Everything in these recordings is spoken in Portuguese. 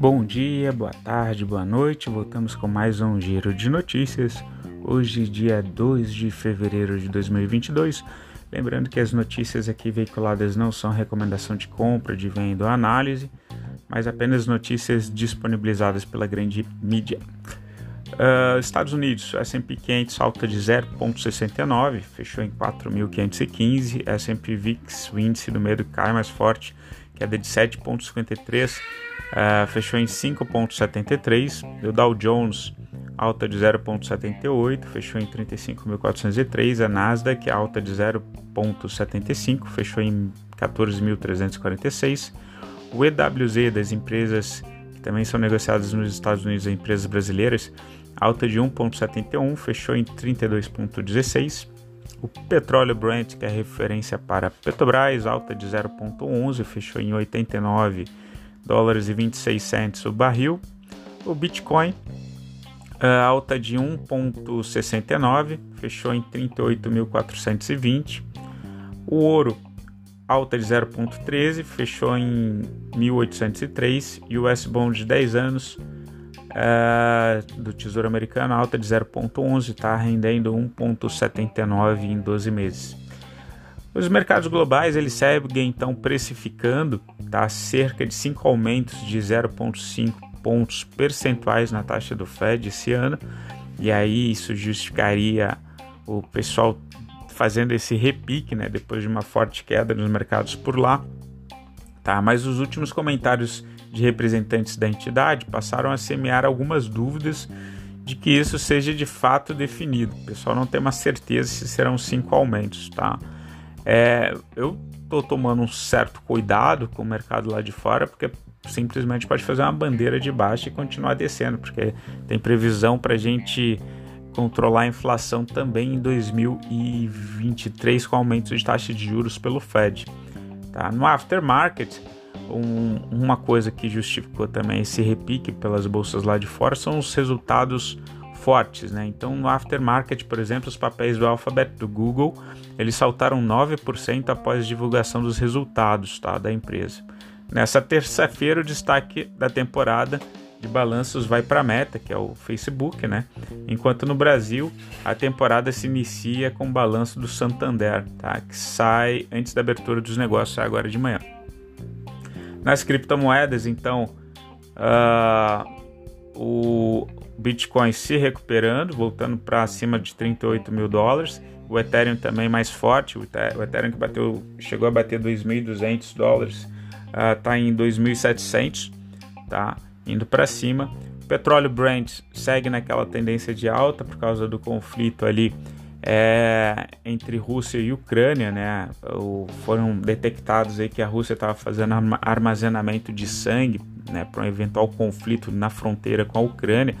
Bom dia, boa tarde, boa noite. Voltamos com mais um giro de notícias. Hoje, dia 2 de fevereiro de 2022. Lembrando que as notícias aqui veiculadas não são recomendação de compra, de venda ou análise, mas apenas notícias disponibilizadas pela grande mídia. Uh, Estados Unidos, S&P 500 alta de 0,69, fechou em 4.515. S&P VIX, o índice do medo cai mais forte, queda de 7,53 uh, fechou em 5,73. O Dow Jones, alta de 0,78, fechou em 35.403. A Nasdaq, alta de 0,75, fechou em 14.346. O EWZ das empresas que também são negociadas nos Estados Unidos, empresas brasileiras, alta de 1,71, fechou em 32,16. O petróleo Brent, que é referência para Petrobras, alta de 0,11, fechou em 89 dólares e 26 cents o barril. O Bitcoin alta de 1,69, fechou em 38.420. O ouro alta de 0,13, fechou em 1.803. E o S Bond de 10 anos uh, do Tesouro Americano alta de 0,11, está rendendo 1,79 em 12 meses. Os mercados globais eles seguem então precificando tá, cerca de 5 aumentos de 0,5 pontos percentuais na taxa do Fed esse ano, e aí isso justificaria o pessoal fazendo esse repique, né, depois de uma forte queda nos mercados por lá. Tá, mas os últimos comentários de representantes da entidade passaram a semear algumas dúvidas de que isso seja de fato definido. O pessoal não tem uma certeza se serão cinco aumentos, tá? É, eu estou tomando um certo cuidado com o mercado lá de fora, porque simplesmente pode fazer uma bandeira de baixo e continuar descendo, porque tem previsão para a gente controlar a inflação também em 2023 com aumento de taxa de juros pelo Fed. Tá? No aftermarket, um, uma coisa que justificou também esse repique pelas bolsas lá de fora são os resultados fortes, né? Então, no aftermarket, por exemplo, os papéis do Alphabet do Google, eles saltaram 9% após a divulgação dos resultados, tá, da empresa. Nessa terça-feira, o destaque da temporada de balanços vai para a Meta, que é o Facebook, né? Enquanto no Brasil, a temporada se inicia com o balanço do Santander, tá? Que sai antes da abertura dos negócios, agora de manhã. Nas criptomoedas, então, uh, o Bitcoin se recuperando, voltando para acima de 38 mil dólares. O Ethereum também mais forte, o Ethereum que bateu, chegou a bater 2.200 dólares, está uh, em 2.700, tá? Indo para cima. O petróleo Brent segue naquela tendência de alta por causa do conflito ali é, entre Rússia e Ucrânia, né? O, foram detectados aí que a Rússia estava fazendo armazenamento de sangue, né, para um eventual conflito na fronteira com a Ucrânia.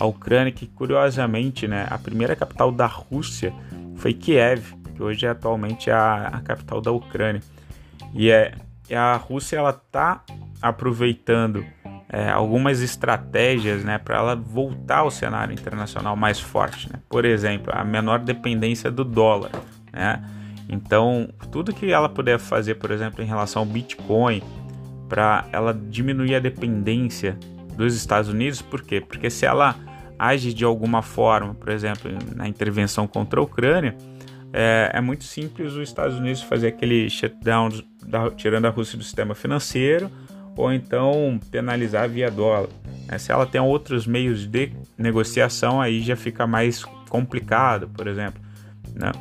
A Ucrânia, que curiosamente, né, a primeira capital da Rússia foi Kiev, que hoje é atualmente a, a capital da Ucrânia. E é, a Rússia ela está aproveitando é, algumas estratégias né, para ela voltar ao cenário internacional mais forte. Né? Por exemplo, a menor dependência do dólar. Né? Então, tudo que ela puder fazer, por exemplo, em relação ao Bitcoin, para ela diminuir a dependência dos Estados Unidos, por quê? Porque se ela age de alguma forma, por exemplo, na intervenção contra a Ucrânia, é, é muito simples os Estados Unidos fazer aquele shutdown, da, tirando a Rússia do sistema financeiro, ou então penalizar via dólar. Né? Se ela tem outros meios de negociação, aí já fica mais complicado, por exemplo. Né?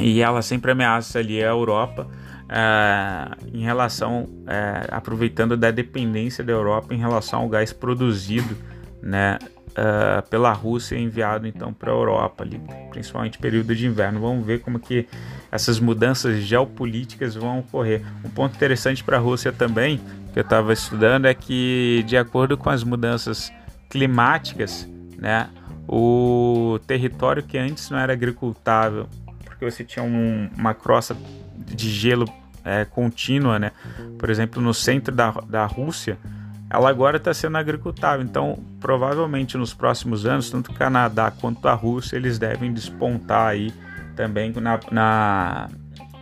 E ela sempre ameaça ali a Europa é, em relação, é, aproveitando da dependência da Europa em relação ao gás produzido né, uh, pela Rússia enviado então para a Europa ali, principalmente período de inverno. Vamos ver como que essas mudanças geopolíticas vão ocorrer. Um ponto interessante para a Rússia também que eu estava estudando é que de acordo com as mudanças climáticas, né, o território que antes não era agricultável, porque você tinha um, uma crosta de gelo é, contínua, né? Por exemplo, no centro da, da Rússia, ela agora está sendo agricultável. Então, provavelmente nos próximos anos, tanto o Canadá quanto a Rússia, eles devem despontar aí também na, na,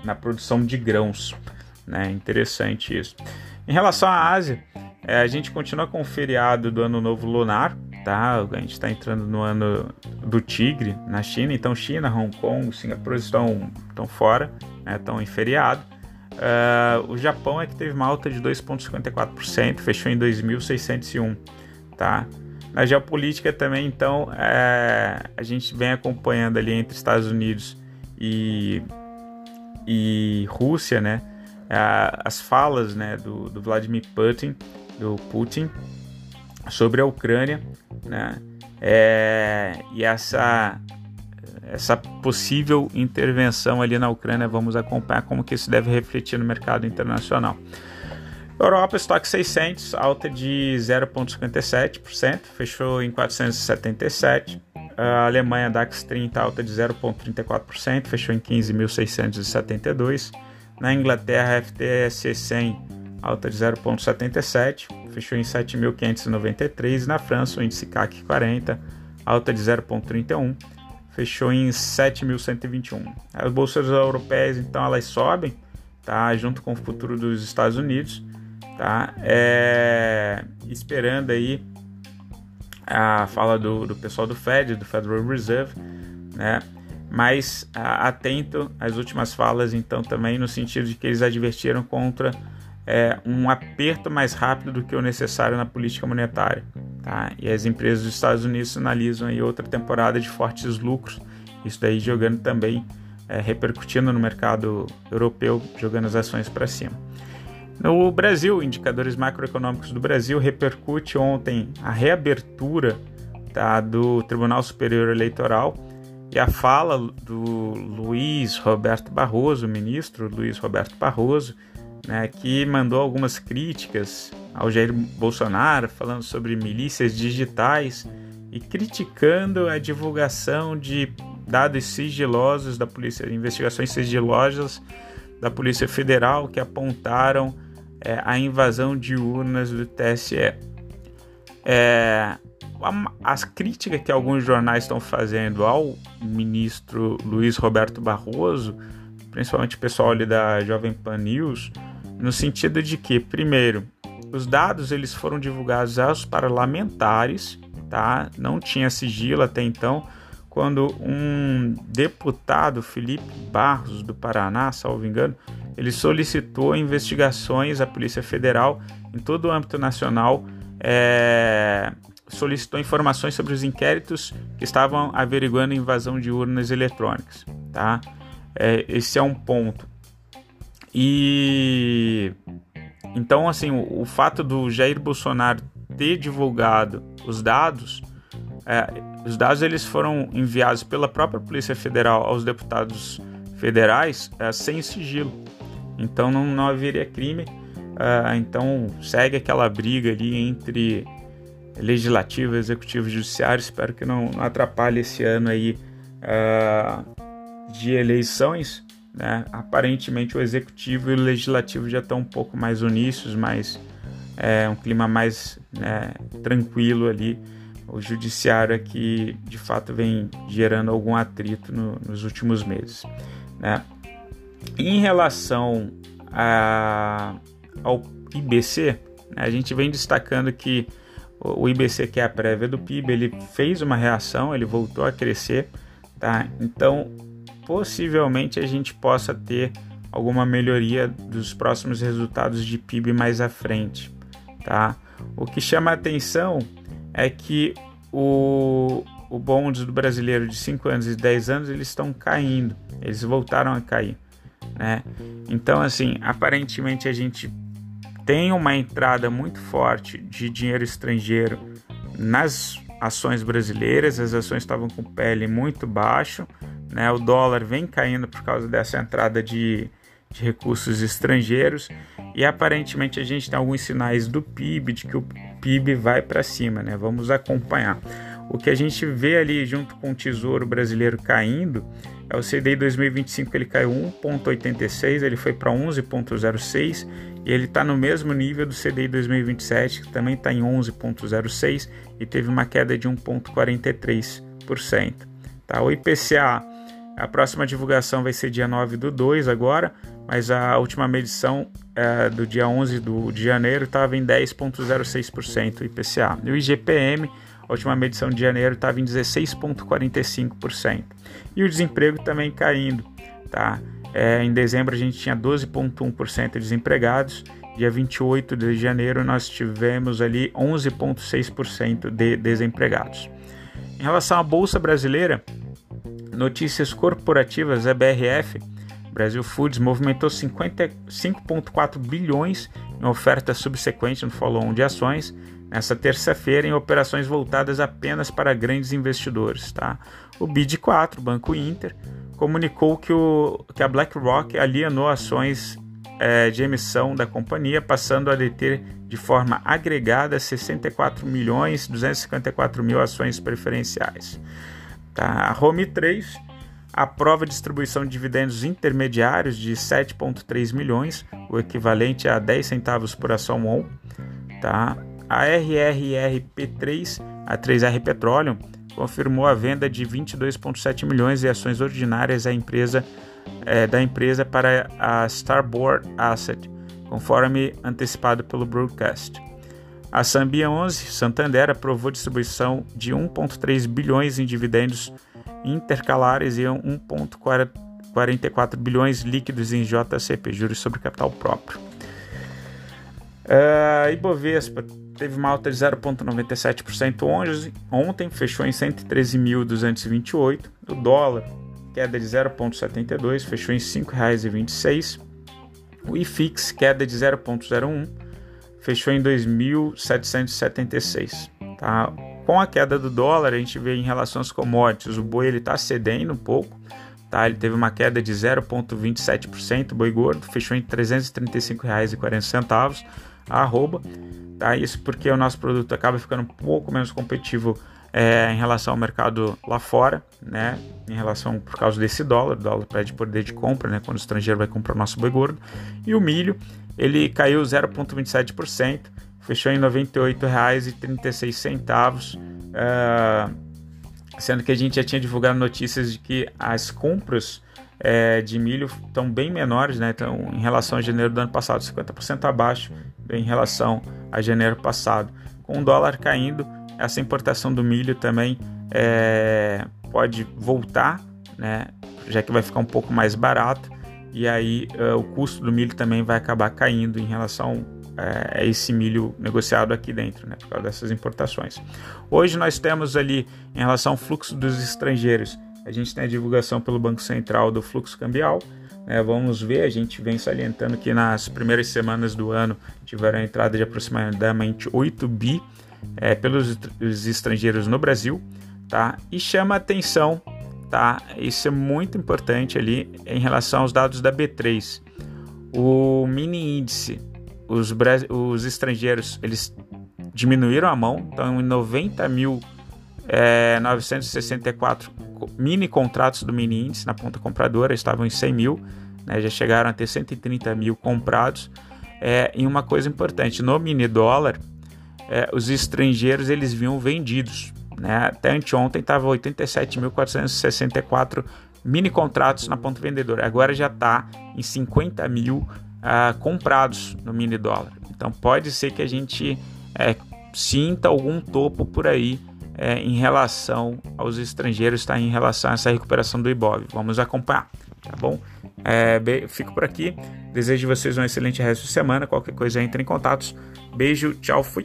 na produção de grãos. Né? Interessante isso. Em relação à Ásia, É, a gente continua com o feriado do Ano Novo Lunar, tá? A gente está entrando no ano do tigre na China, então China, Hong Kong, Singapura estão, estão fora, né? estão em feriado. Uh, o Japão é que teve uma alta de 2,54%, fechou em 2.601, tá? Na geopolítica também, então, é, a gente vem acompanhando ali entre Estados Unidos e, e Rússia, né? as falas né, do, do Vladimir Putin, do Putin sobre a Ucrânia, né? É, e essa essa possível intervenção ali na Ucrânia, vamos acompanhar como que isso deve refletir no mercado internacional. Europa, estoque 600, alta de 0,57%, fechou em 477. A Alemanha, DAX 30, alta de 0,34%, fechou em 15.672. Na Inglaterra, FTSE 100, alta de 0,77, fechou em 7.593. Na França, o índice CAC 40, alta de 0,31, fechou em 7.121. As bolsas europeias, então, elas sobem, tá? Junto com o futuro dos Estados Unidos tá? É, esperando aí a fala do, do pessoal do Fed, do Federal Reserve, né? Mas atento às últimas falas, então, também no sentido de que eles advertiram contra é, um aperto mais rápido do que o necessário na política monetária, tá? E as empresas dos Estados Unidos analisam aí outra temporada de fortes lucros, isso daí jogando também, é, repercutindo no mercado europeu, jogando as ações para cima. No Brasil, indicadores macroeconômicos do Brasil repercute ontem a reabertura tá, do Tribunal Superior Eleitoral e a fala do Luiz Roberto Barroso, ministro Luiz Roberto Barroso, né, que mandou algumas críticas ao Jair Bolsonaro, falando sobre milícias digitais e criticando a divulgação de dados sigilosos da polícia, investigações sigilosas da Polícia Federal que apontaram é, a invasão de urnas do TSE. É, as críticas que alguns jornais estão fazendo ao ministro Luiz Roberto Barroso, principalmente o pessoal ali da Jovem Pan News, no sentido de que, primeiro, os dados eles foram divulgados aos parlamentares, tá? Não tinha sigilo até então, quando um deputado, Felipe Barros do Paraná, salvo engano, ele solicitou investigações à Polícia Federal em todo o âmbito nacional, é, solicitou informações sobre os inquéritos que estavam averiguando invasão de urnas eletrônicas. Tá? É, esse é um ponto. E então, assim, o, o fato do Jair Bolsonaro ter divulgado os dados, é, os dados eles foram enviados pela própria Polícia Federal aos deputados federais é, sem sigilo. Então não, não haveria crime. Uh, então segue aquela briga ali entre legislativo, executivo e judiciário. Espero que não, não atrapalhe esse ano aí uh, de eleições. Né? Aparentemente o executivo e o legislativo já estão um pouco mais uníssos, mais é, um clima mais né, tranquilo ali. O judiciário é que de fato vem gerando algum atrito no, nos últimos meses. Né? Em relação a, ao IBC, né, a gente vem destacando que o IBC, que é a prévia do PIB, ele fez uma reação, ele voltou a crescer, tá? Então, possivelmente a gente possa ter alguma melhoria dos próximos resultados de PIB mais à frente, tá? O que chama a atenção é que o, o bonde do brasileiro de 5 anos e 10 anos eles estão caindo, eles voltaram a cair né? Então, assim, aparentemente a gente tem uma entrada muito forte de dinheiro estrangeiro nas ações brasileiras, as ações estavam com pele muito baixo, né? O dólar vem caindo por causa dessa entrada de, de recursos estrangeiros e aparentemente a gente tem alguns sinais do PIB de que o PIB vai para cima, né? Vamos acompanhar. O que a gente vê ali junto com o Tesouro Brasileiro caindo é o CDI 2025 ele caiu 1,86, ele foi para 11,06 e ele está no mesmo nível do CDI 2027 que também está em 11,06 e teve uma queda de 1,43%. Tá? O IPCA A próxima divulgação vai ser dia 9 do 2 agora, mas a última medição é, do dia 11 do, de janeiro estava em 10,06% IPCA. E o IGPM, a última medição de janeiro, estava em 16,45%. E o desemprego também caindo. Tá? É, em dezembro a gente tinha 12,1% de desempregados, dia 28 de janeiro nós tivemos ali 11,6% de desempregados. Em relação à Bolsa Brasileira, notícias corporativas, a BRF, Brasil Foods, movimentou 55,4 bilhões em oferta subsequente no follow-on de ações nessa terça-feira em operações voltadas apenas para grandes investidores. Tá? O BID4, Banco Inter, comunicou que, o, que a BlackRock alienou ações é, de emissão da companhia, passando a deter de forma agregada 64 milhões 254 mil ações preferenciais. Tá? A Home 3 aprova a distribuição de dividendos intermediários de 7,3 milhões, o equivalente a 10 centavos por ação ON. Tá? A RRRP3, a 3R Petroleum, confirmou a venda de 22,7 milhões de ações ordinárias da empresa, é, da empresa para a Starboard Asset, conforme antecipado pelo broadcast. A Sambia 11 Santander aprovou distribuição de 1,3 bilhões em dividendos intercalares e 1,44 bilhões líquidos em JCP, juros sobre capital próprio. Uh, Ibovespa teve uma alta de 0,97% ontem, fechou em 113.228. O dólar, queda de 0,72, fechou em R$ 5,26. O IFIX, queda de 0,01, fechou em 2.776. Tá? Com a queda do dólar, a gente vê em relação às commodities, o boi está cedendo um pouco, tá? ele teve uma queda de 0,27%, o boi gordo fechou em R$ 335,40 a arroba, tá? Isso porque o nosso produto acaba ficando um pouco menos competitivo é, em relação ao mercado lá fora, né? Em relação por causa desse dólar, o dólar perde poder de compra, né? Quando o estrangeiro vai comprar o nosso boi gordo. E o milho, ele caiu 0,27%, fechou em R$ 98,36, uh, sendo que a gente já tinha divulgado notícias de que as compras é, de milho estão bem menores, né? Então, em relação a janeiro do ano passado, 50% abaixo em relação a janeiro passado. Com o dólar caindo, essa importação do milho também é, pode voltar, né? Já que vai ficar um pouco mais barato e aí uh, o custo do milho também vai acabar caindo em relação uh, a esse milho negociado aqui dentro, né? Por causa dessas importações. Hoje nós temos ali em relação ao fluxo dos estrangeiros a gente tem a divulgação pelo Banco Central do fluxo cambial. Né? Vamos ver, a gente vem salientando que nas primeiras semanas do ano tiveram a entrada de aproximadamente 8 bi é, pelos estrangeiros no Brasil. Tá? E chama atenção, tá? isso é muito importante ali em relação aos dados da B3. O mini índice, os, os estrangeiros, eles diminuíram a mão, estão em 90 mil é, 964 mini contratos do mini índice na ponta compradora estavam em 100 mil, né, já chegaram a ter 130 mil comprados. É, e uma coisa importante, no mini dólar, é, os estrangeiros eles vinham vendidos. Né? Até anteontem estava 87.464 mini contratos na ponta vendedora. Agora já está em 50 mil uh, comprados no mini dólar. Então pode ser que a gente é, sinta algum topo por aí é, em relação aos estrangeiros, está em relação a essa recuperação do Ibov. Vamos acompanhar, tá bom? É, fico por aqui. Desejo vocês um excelente resto de semana. Qualquer coisa entre em contatos. Beijo, tchau, fui.